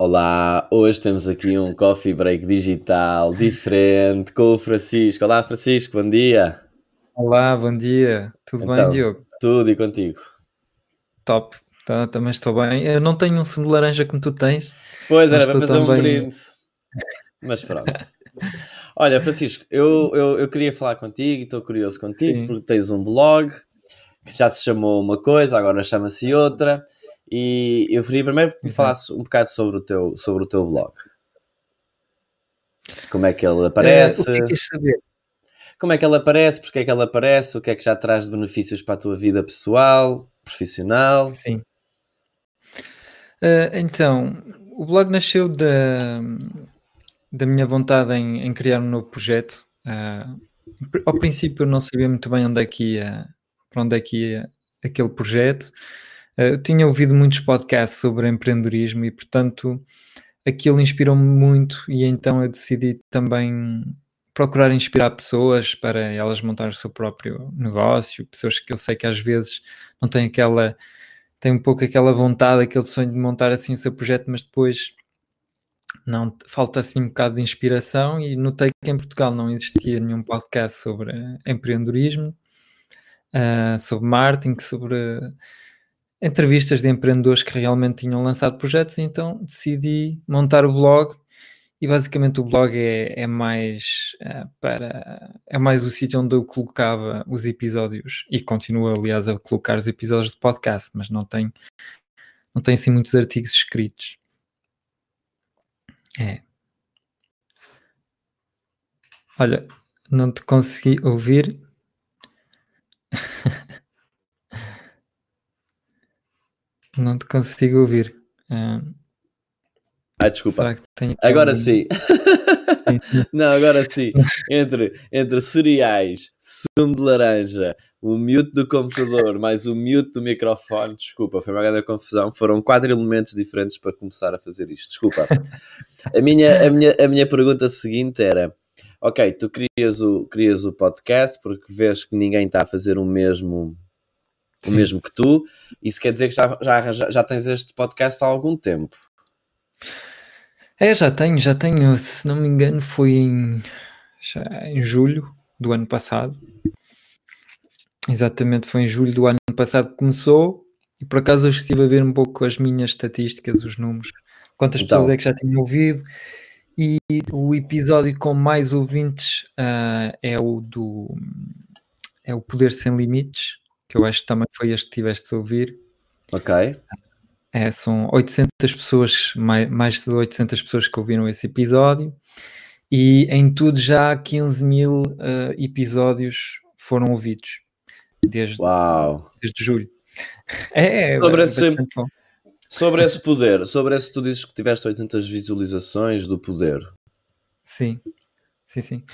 Olá, hoje temos aqui um coffee break digital diferente com o Francisco. Olá, Francisco, bom dia. Olá, bom dia. Tudo Então, bem, Diogo? Tudo e contigo? Top. Tá, também estou bem. Eu não tenho um sumo de laranja como tu tens, Pois era para fazer um também. brinde, mas pronto. Olha, Francisco, eu, eu, eu queria falar contigo e estou curioso contigo Sim, porque tens um blog que já se chamou uma coisa, agora chama-se outra. E eu queria primeiro que me exato. falasses um bocado sobre o teu, sobre o teu blog. Como é que ele Eh, o aparece? que é que queres saber? Como é que ele aparece? Porque é que ele aparece? O que é que já traz de benefícios para a tua vida pessoal, profissional? Sim. Eh, então, o blog nasceu da, da minha vontade em, em criar um novo projeto. Ah, ao princípio eu não sabia muito bem onde é que ia, para onde é que ia aquele projeto. Eh, eu tinha ouvido muitos podcasts sobre empreendedorismo e, portanto, aquilo inspirou-me muito e então eu decidi também procurar inspirar pessoas para elas montarem o seu próprio negócio, pessoas que eu sei que às vezes não têm aquela, têm um pouco aquela vontade, aquele sonho de montar assim o seu projeto, mas depois não falta assim um bocado de inspiração e notei que em Portugal não existia nenhum podcast sobre empreendedorismo, ah, sobre marketing, sobre entrevistas de empreendedores que realmente tinham lançado projetos, então decidi montar o blog e basicamente o blog é, é mais ah, para é mais o sítio onde eu colocava os episódios e continuo aliás a colocar os episódios de podcast, mas não tem não tem assim muitos artigos escritos. É. Olha, não te consegui ouvir. Não te consigo ouvir. Ah, Ah, desculpa. aqui Agora sim. Sim, sim. Não, agora sim. Entre, entre cereais, sumo de laranja, o mute do computador, mais o mute do microfone, desculpa, foi uma grande confusão. Foram quatro elementos diferentes para começar a fazer isto. Desculpa. A minha, a minha, a minha pergunta seguinte era: ok, tu crias o, crias o podcast porque vês que ninguém está a fazer o mesmo, o Sim. mesmo que tu, isso quer dizer que já, já, já, tens este podcast há algum tempo. É, já tenho, já tenho. Se não me engano, foi em, já em julho do ano passado. Exatamente, foi em julho do ano passado que começou. E por acaso hoje estive a ver um pouco as minhas estatísticas, os números, quantas pessoas Então, é que já tinham ouvido. E o episódio com mais ouvintes ah, é o do é o Poder Sem Limites, que eu acho que também foi este que tiveste a ouvir. ok. É, são 800 pessoas, mais, mais de 800 pessoas que ouviram esse episódio, e em tudo já 15 mil ah, episódios foram ouvidos desde, Uau. desde julho. É, é Sobre esse. Sobre esse poder, sobre esse tu dizes que tiveste 800 visualizações do poder. Sim, sim, sim.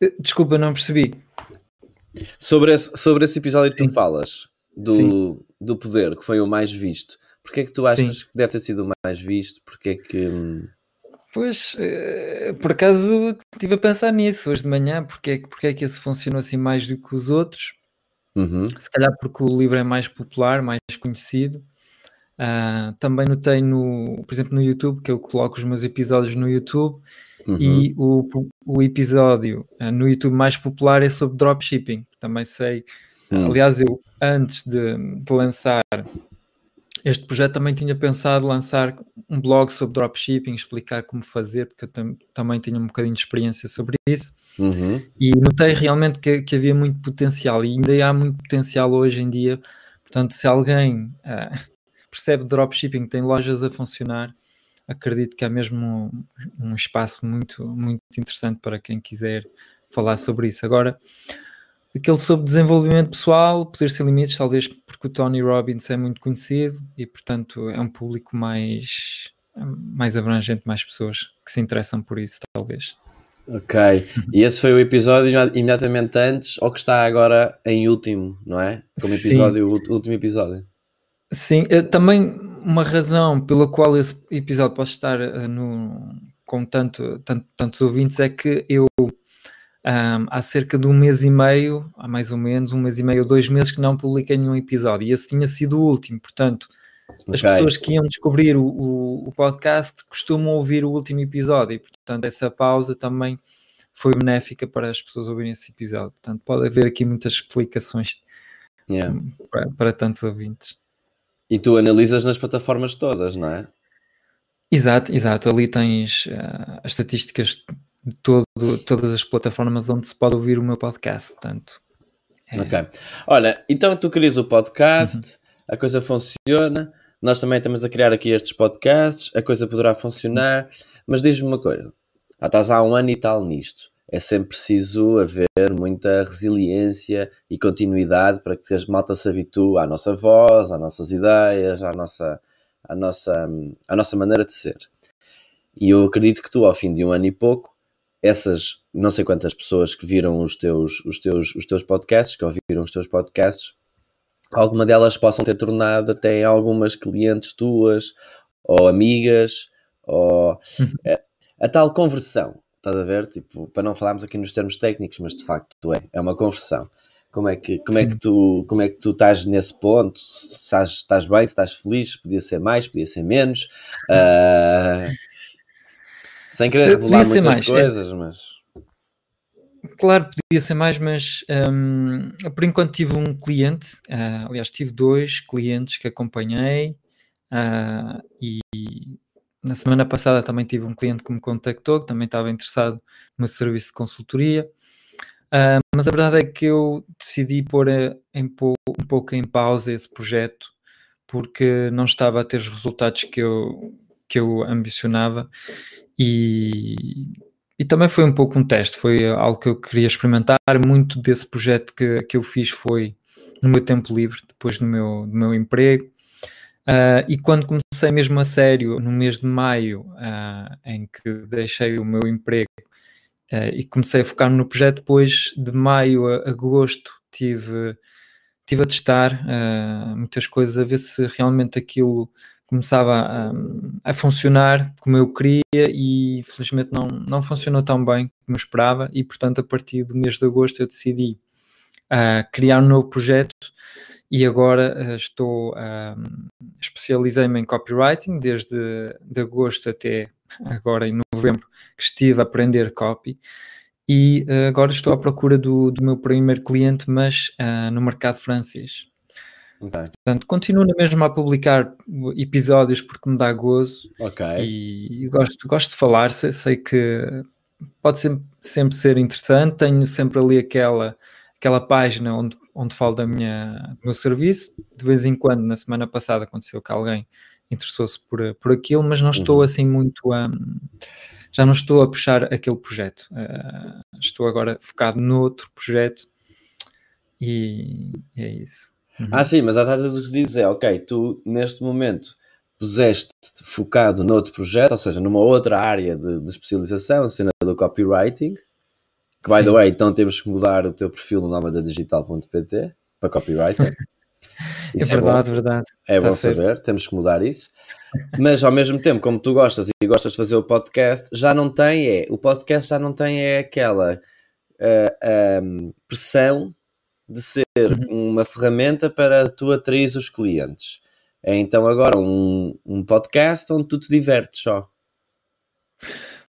Eh, Desculpa, não percebi. Sobre esse, sobre esse episódio que tu Sim, falas, sim, do, do poder, que foi o mais visto, porque é que tu sim. achas que deve ter sido o mais visto? Porque é que. hum, Pois, eh, por acaso estive a pensar nisso hoje de manhã, porque é, que- porque é que esse funcionou assim mais do que os outros? Uhum, Se calhar porque o livro é mais popular, mais conhecido. Ah, também notei no, por exemplo, no YouTube, que eu coloco os meus episódios no YouTube, uhum, e o, o episódio ah, no YouTube mais popular é sobre dropshipping. Também sei, ah, hum, aliás, eu antes de, de lançar este projeto também tinha pensado lançar um blog sobre dropshipping, explicar como fazer, porque eu tam- também tinha um bocadinho de experiência sobre isso. uhum. E notei realmente que, que havia muito potencial e ainda há muito potencial hoje em dia. Portanto, se alguém ah, percebe dropshipping, tem lojas a funcionar, acredito que há mesmo um, um espaço muito, muito interessante para quem quiser falar sobre isso. Agora, aquele sobre desenvolvimento pessoal, poder ser limites, talvez porque o Tony Robbins é muito conhecido e, portanto, é um público mais, mais abrangente, mais pessoas que se interessam por isso, talvez. Ok. E esse foi o episódio imedi- imediatamente antes, ou que está agora em último, não é? Como episódio, último episódio. Sim. eh, Também uma razão pela qual esse episódio pode estar eh, no, com tanto, tanto- tantos ouvintes é que eu ahm, há cerca de um mês e meio, há mais ou menos um mês e meio, dois meses que não publiquei nenhum episódio e esse tinha sido o último, portanto As pessoas que iam descobrir o, o- o podcast costumam ouvir o último episódio e, portanto, essa pausa também foi benéfica para as pessoas ouvirem esse episódio. Portanto, pode haver aqui muitas explicações Yeah. para, para tantos ouvintes. E tu analisas nas plataformas todas, não é? Exato, exato. Ali tens ah, as estatísticas de todo, todas as plataformas onde se pode ouvir o meu podcast. Portanto, é- Ok. Olha, então tu crias o podcast, a coisa funciona, nós também estamos a criar aqui estes podcasts, a coisa poderá funcionar, mas diz-me uma coisa, já estás há um ano e tal nisto, é sempre preciso haver muita resiliência e continuidade para que as malta se habitue à nossa voz, às nossas ideias, à nossa, à nossa, à nossa maneira de ser. E eu acredito que tu, ao fim de um ano e pouco, essas não sei quantas pessoas que viram os teus, os teus, os teus podcasts, que ouviram os teus podcasts, alguma delas possam ter tornado até algumas clientes tuas, ou amigas, ou a, a tal conversão, estás a ver? Tipo, para não falarmos aqui nos termos técnicos, mas de facto é, é uma conversão. Como é que, como é que, tu, como é que tu estás nesse ponto? Se estás, estás bem, se estás feliz, podia ser mais, podia ser menos. Ah, sem querer revelar muitas mais, é. coisas, mas... Claro, podia ser mais, mas hum, por enquanto tive um cliente, ah, aliás, tive dois clientes que acompanhei ah, e na semana passada também tive um cliente que me contactou, que também estava interessado no meu serviço de consultoria. Ah, mas a verdade é que eu decidi pôr eh, em um pouco em pausa esse projeto porque não estava a ter os resultados que eu, que eu ambicionava e, e também foi um pouco um teste, foi algo que eu queria experimentar. Muito desse projeto que, que eu fiz foi no meu tempo livre, depois do meu, do meu emprego. Ah, e quando comecei mesmo a sério, no mês de maio, ah, em que deixei o meu emprego ah, e comecei a focar no projeto, depois de maio a agosto tive, tive a testar muitas coisas, a ver se realmente aquilo começava a, a funcionar como eu queria e felizmente não, não funcionou tão bem como eu esperava e portanto a partir do mês de agosto eu decidi criar um novo projeto e agora ah, estou especializei-me em copywriting desde de agosto até agora em novembro que estive a aprender copy e ah, agora estou à procura do, do meu primeiro cliente mas ah, no mercado francês Ok, Portanto, continuo na mesma a publicar episódios porque me dá gozo ok. e gosto, gosto de falar. Sei, sei que pode sempre, sempre ser interessante. Tenho sempre ali aquela, aquela página onde, onde falo da minha, do meu serviço. De vez em quando, na semana passada, aconteceu que alguém interessou-se por, por aquilo, mas não estou Uhum. assim muito a. já não estou a puxar aquele projeto. Uh, estou agora focado noutro projeto e é isso. Uhum. Ah, sim, mas a data do que dizes é, ok, tu neste momento puseste-te focado noutro projeto, ou seja, numa outra área de, de especialização, cena do copywriting, que by the Sim. way, então temos que mudar o teu perfil no nome da digital.pt para copywriter. É Isso bom. verdade, verdade. É Tá bom certo. saber, temos que mudar isso. Mas ao mesmo tempo, como tu gostas e gostas de fazer o podcast, já não tem é, o podcast já não tem é aquela ah, ah, pressão de ser Uhum. uma ferramenta para tu atrair os clientes. É então agora um, um podcast onde tu te divertes só.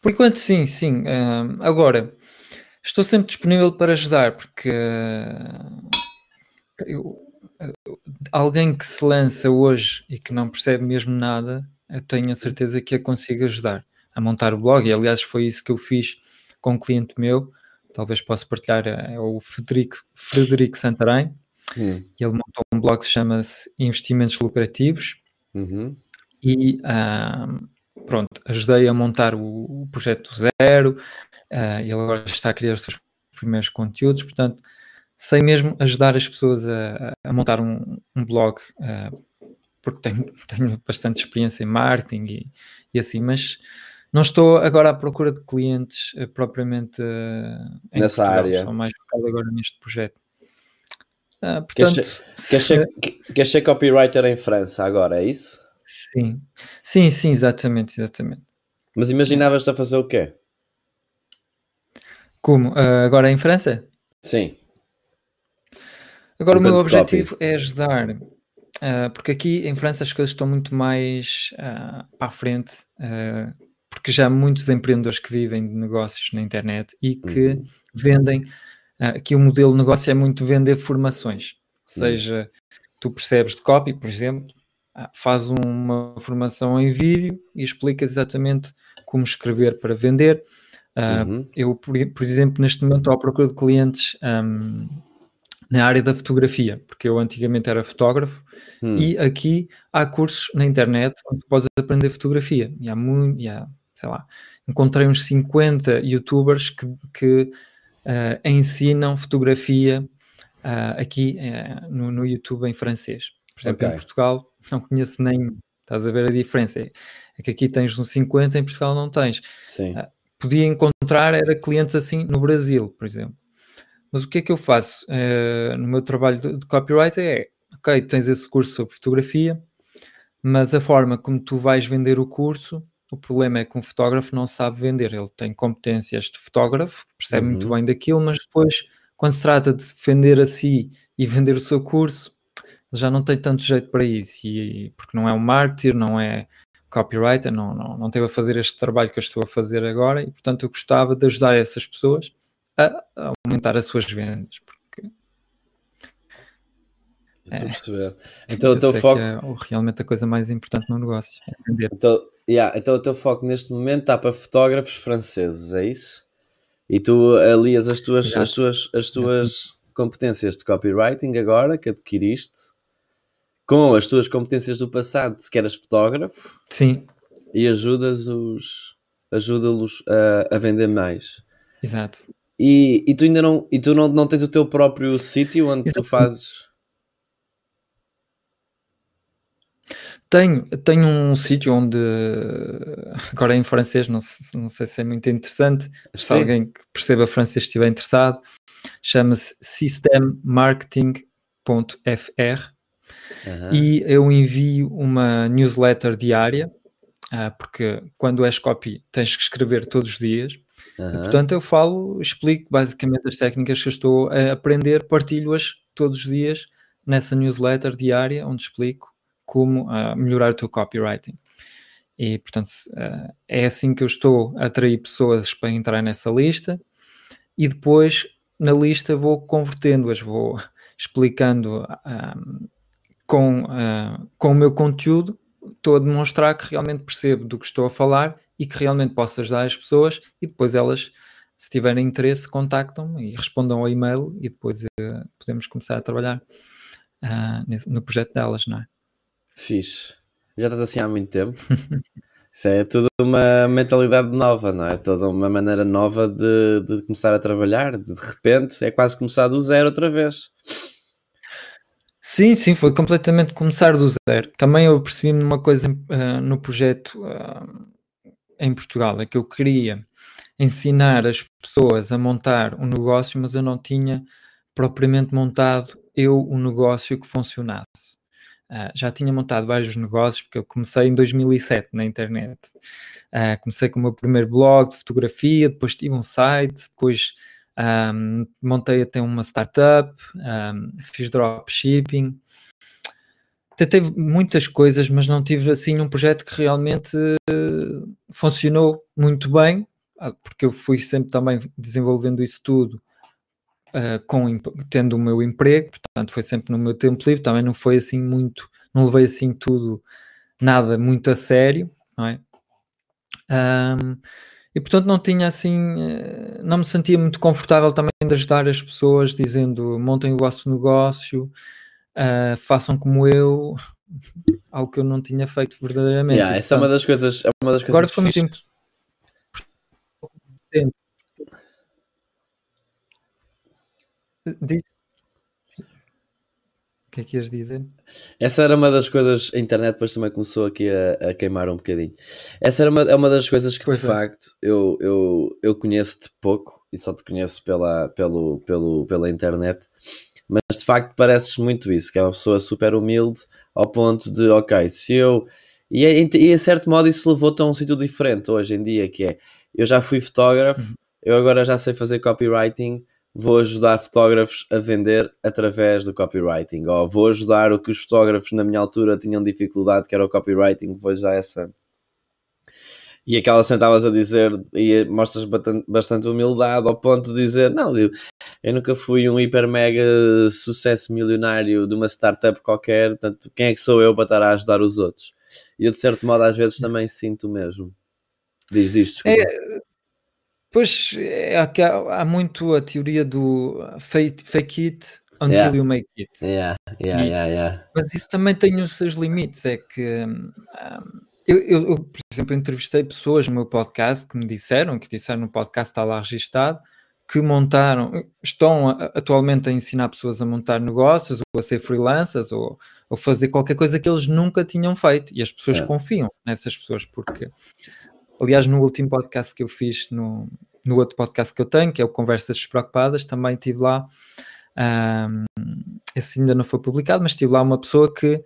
Por enquanto, sim, sim. Ah, agora, estou sempre disponível para ajudar, porque ah, eu- eu- alguém que se lança hoje e que não percebe mesmo nada, eu tenho a certeza que a consigo ajudar a montar o blog. E aliás, foi isso que eu fiz com um cliente meu. Talvez possa partilhar, ah, é o Frederico, Frederico Santarém. Hum, E ele montou um blog que se chama-se Investimentos Lucrativos. uhum, e ah, pronto, ajudei a montar o, o projeto zero, ah, ele agora está a criar os seus primeiros conteúdos, portanto, sei mesmo ajudar as pessoas a, a montar um, um blog, ah, porque tenho, tenho bastante experiência em marketing e, e assim, mas não estou agora à procura de clientes ah, propriamente Nessa Portugal, área. estou mais focado agora neste projeto. Ah, portanto, Queres ser, que- queres ser copywriter em França agora, é isso? sim, sim, sim, exatamente, exatamente. Mas imaginavas-te a fazer o quê? Como? Ah, agora em França? Sim. Agora o meu Enquanto copy. objetivo é ajudar uh, porque aqui em França as coisas estão muito mais uh, para a frente, uh, porque já há muitos empreendedores que vivem de negócios na internet e que uhum. vendem. aqui o modelo de negócio é muito vender formações, ou uhum. seja, tu percebes de copy, por exemplo, faz uma formação em vídeo e explica exatamente como escrever para vender. Uhum. Eu, por, por, exemplo, neste momento estou à procura de clientes um, na área da fotografia, porque eu antigamente era fotógrafo hum. e aqui há cursos na internet onde podes aprender fotografia. E há muito, e há, sei lá, encontrei uns 50 youtubers que, que uh, ensinam fotografia uh, aqui uh, no, no, YouTube em francês. Por exemplo, okay. em Portugal não conheço nem. Estás a ver a diferença? É, é que aqui tens uns 50, em Portugal não tens. Sim. Podia encontrar era clientes assim no Brasil, por exemplo. Mas o que é que eu faço uh, no meu trabalho de, de copyright é, ok, tens esse curso sobre fotografia, mas a forma como tu vais vender o curso, o problema é que um fotógrafo não sabe vender, ele tem competências de fotógrafo, percebe uhum. muito bem daquilo, mas depois, quando se trata de vender a si e vender o seu curso, já não tem tanto jeito para isso, e, porque não é um mártir, não é copywriter, não, não, não teve a fazer este trabalho que eu estou a fazer agora, e portanto eu gostava de ajudar essas pessoas a aumentar as suas vendas. Porque Estou a perceber. Então o teu foco. É realmente a coisa mais importante no negócio. É então, yeah, então o teu foco neste momento está para fotógrafos franceses, é isso? E tu alias as tuas, as tuas, as tuas competências de copywriting agora que adquiriste com as tuas competências do passado, se que eras fotógrafo. Sim. E ajudas os ajuda-los a, a vender mais. Exato. E, e tu ainda não, e tu não, não tens o teu próprio sítio onde tu fazes. Tenho, tenho um sítio onde, agora em francês, não, não sei se é muito interessante, se alguém que perceba francês estiver interessado, chama-se systemmarketing.fr uhum. e eu envio uma newsletter diária, ah, porque quando és copy tens que escrever todos os dias, Uhum. E, portanto, eu falo, explico basicamente as técnicas que eu estou a aprender, partilho-as todos os dias nessa newsletter diária, onde explico como uh, melhorar o teu copywriting. E, portanto, uh, é assim que eu estou a atrair pessoas para entrar nessa lista e depois na lista vou convertendo-as, vou explicando uh, com, com o meu conteúdo, estou a demonstrar que realmente percebo do que estou a falar e que realmente possa ajudar as pessoas e depois elas, se tiverem interesse, contactam e respondam ao e-mail e depois uh, podemos começar a trabalhar uh, no projeto delas, não é? Fixe. Já estás assim há muito tempo. Isso é tudo uma mentalidade nova, não é? Toda uma maneira nova de, de começar a trabalhar. De repente é quase começar do zero outra vez. Sim, sim, foi completamente começar do zero. Também eu percebi-me numa coisa uh, no projeto uh, em Portugal, é que eu queria ensinar as pessoas a montar um negócio, mas eu não tinha propriamente montado eu um negócio que funcionasse. Uh, já tinha montado vários negócios, porque eu comecei em 2007 na internet. Uh, comecei com o meu primeiro blog de fotografia, depois tive um site, depois um, montei até uma startup, um, fiz dropshipping, tentei muitas coisas, mas não tive assim um projeto que realmente uh, funcionou muito bem, ah, porque eu fui sempre também desenvolvendo isso tudo uh, com, tendo o meu emprego, portanto foi sempre no meu tempo livre, também não foi assim muito, não levei assim tudo, nada muito a sério, não é? Um, e portanto não tinha assim, eh, não me sentia muito confortável também de ajudar as pessoas dizendo montem o vosso negócio, uh, façam como eu, algo que eu não tinha feito verdadeiramente. Yeah, essa é uma das coisas. É uma das coisas agora foi muito importante. Diz. Que é que ias dizer? Essa era uma das coisas. A internet depois também começou aqui a, a queimar um bocadinho. Essa era uma, é uma das coisas que pois de é. facto eu, eu, eu conheço-te pouco e só te conheço pela, pelo, pelo, pela internet mas de facto pareces muito isso, que é uma pessoa super humilde ao ponto de, ok, se eu. E, é, e a certo modo isso levou-te a um sítio diferente hoje em dia, que é eu já fui fotógrafo, uhum. eu agora já sei fazer copywriting, vou ajudar fotógrafos a vender através do copywriting, ou vou ajudar o que os fotógrafos na minha altura tinham dificuldade, que era o copywriting, vou já essa. E aquela sentavas a dizer, e mostras bastante humildade ao ponto de dizer: Não, eu, eu nunca fui um hiper mega sucesso milionário de uma startup qualquer, portanto, quem é que sou eu para estar a ajudar os outros? E eu, de certo modo, às vezes também sinto mesmo. Diz, diz, desculpa. É, pois é, há, há, muito a teoria do fake, fake it until yeah. you make it. Yeah, yeah, e, yeah, yeah. Mas isso também tem os seus limites. É que um, eu, eu, por exemplo, entrevistei pessoas no meu podcast que me disseram, que disseram no podcast está lá registado, que montaram, estão atualmente a ensinar pessoas a montar negócios, ou a ser freelancers, ou, ou fazer qualquer coisa que eles nunca tinham feito. E as pessoas é. confiam nessas pessoas, porque Aliás, no último podcast que eu fiz, no, no outro podcast que eu tenho, que é o Conversas Despreocupadas, também tive lá, um, esse ainda não foi publicado, mas tive lá uma pessoa que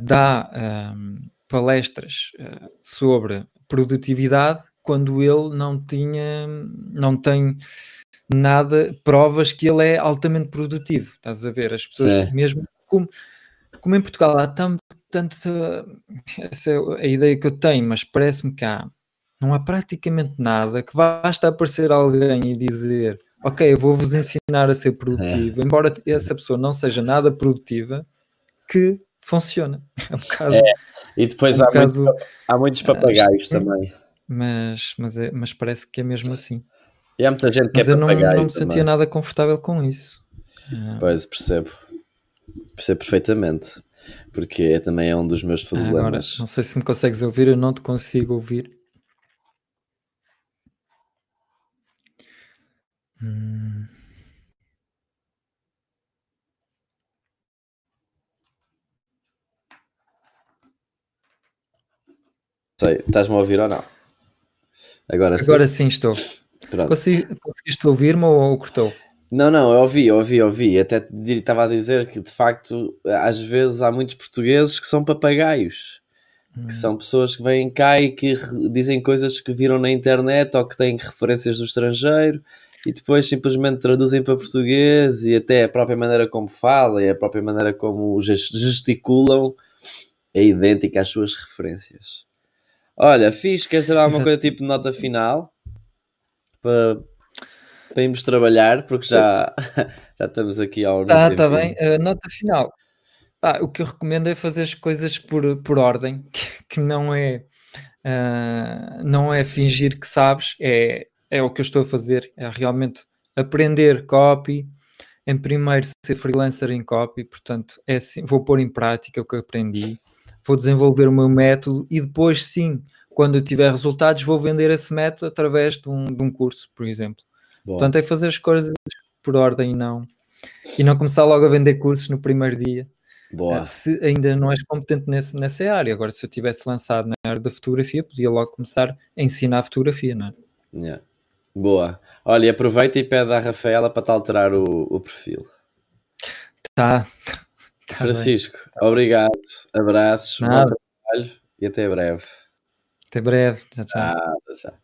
dá um, palestras uh, sobre produtividade quando ele não tinha, não tem nada, provas que ele é altamente produtivo. Estás a ver? As pessoas, Sim. mesmo como, como em Portugal há tanto, tanto essa é a ideia que eu tenho, mas parece-me que há não há praticamente nada que basta aparecer alguém e dizer ok, eu vou-vos ensinar a ser produtivo, é. embora essa pessoa não seja nada produtiva, que funciona. É um bocado. É. E depois é um há, bocado, muito, há, muitos ah, papagaios também. Mas, mas, é, mas parece que é mesmo assim. E há muita gente que mas é eu não, não me sentia nada confortável com isso. Ah. Pois, percebo. Percebo perfeitamente. Porque também é um dos meus problemas. Agora, não sei se me consegues ouvir, eu não te consigo ouvir. Hum. Sei, estás-me a ouvir ou não? Agora sim. Agora sim estou. Consegui, conseguiste ouvir-me ou cortou? Não, não, eu ouvi, eu ouvi, eu ouvi. Até estava a dizer que de facto, às vezes há muitos portugueses que são papagaios. Hum. Que são pessoas que vêm cá e que dizem coisas que viram na internet ou que têm referências do estrangeiro e depois simplesmente traduzem para português e até a própria maneira como falam e a própria maneira como gesticulam é idêntica às suas referências. Olha, fiz, queres dizer alguma coisa tipo de nota final? Para, para irmos trabalhar, porque já, já estamos aqui ao Tá, tá bem. Uh, nota final. Ah, o que eu recomendo é fazer as coisas por, por ordem, que, que não é uh, não é fingir que sabes, é é o que eu estou a fazer, é realmente aprender copy, em primeiro ser freelancer em copy, portanto, é assim, vou pôr em prática o que aprendi, vou desenvolver o meu método e depois sim, quando eu tiver resultados, vou vender esse método através de um, de um curso, por exemplo. Boa. Portanto, é fazer as coisas por ordem e não, e não começar logo a vender cursos no primeiro dia. Boa. Se ainda não és competente nesse, nessa área. Agora, se eu tivesse lançado na área da fotografia, podia logo começar a ensinar fotografia, não é? Yeah. Boa. Olha, aproveita e pede à Rafaela para te alterar o, o perfil. Tá. tá Francisco, bem. obrigado. Abraços, Nada. bom trabalho e até breve. Até breve. Tchau, tchau. Ah, tchau.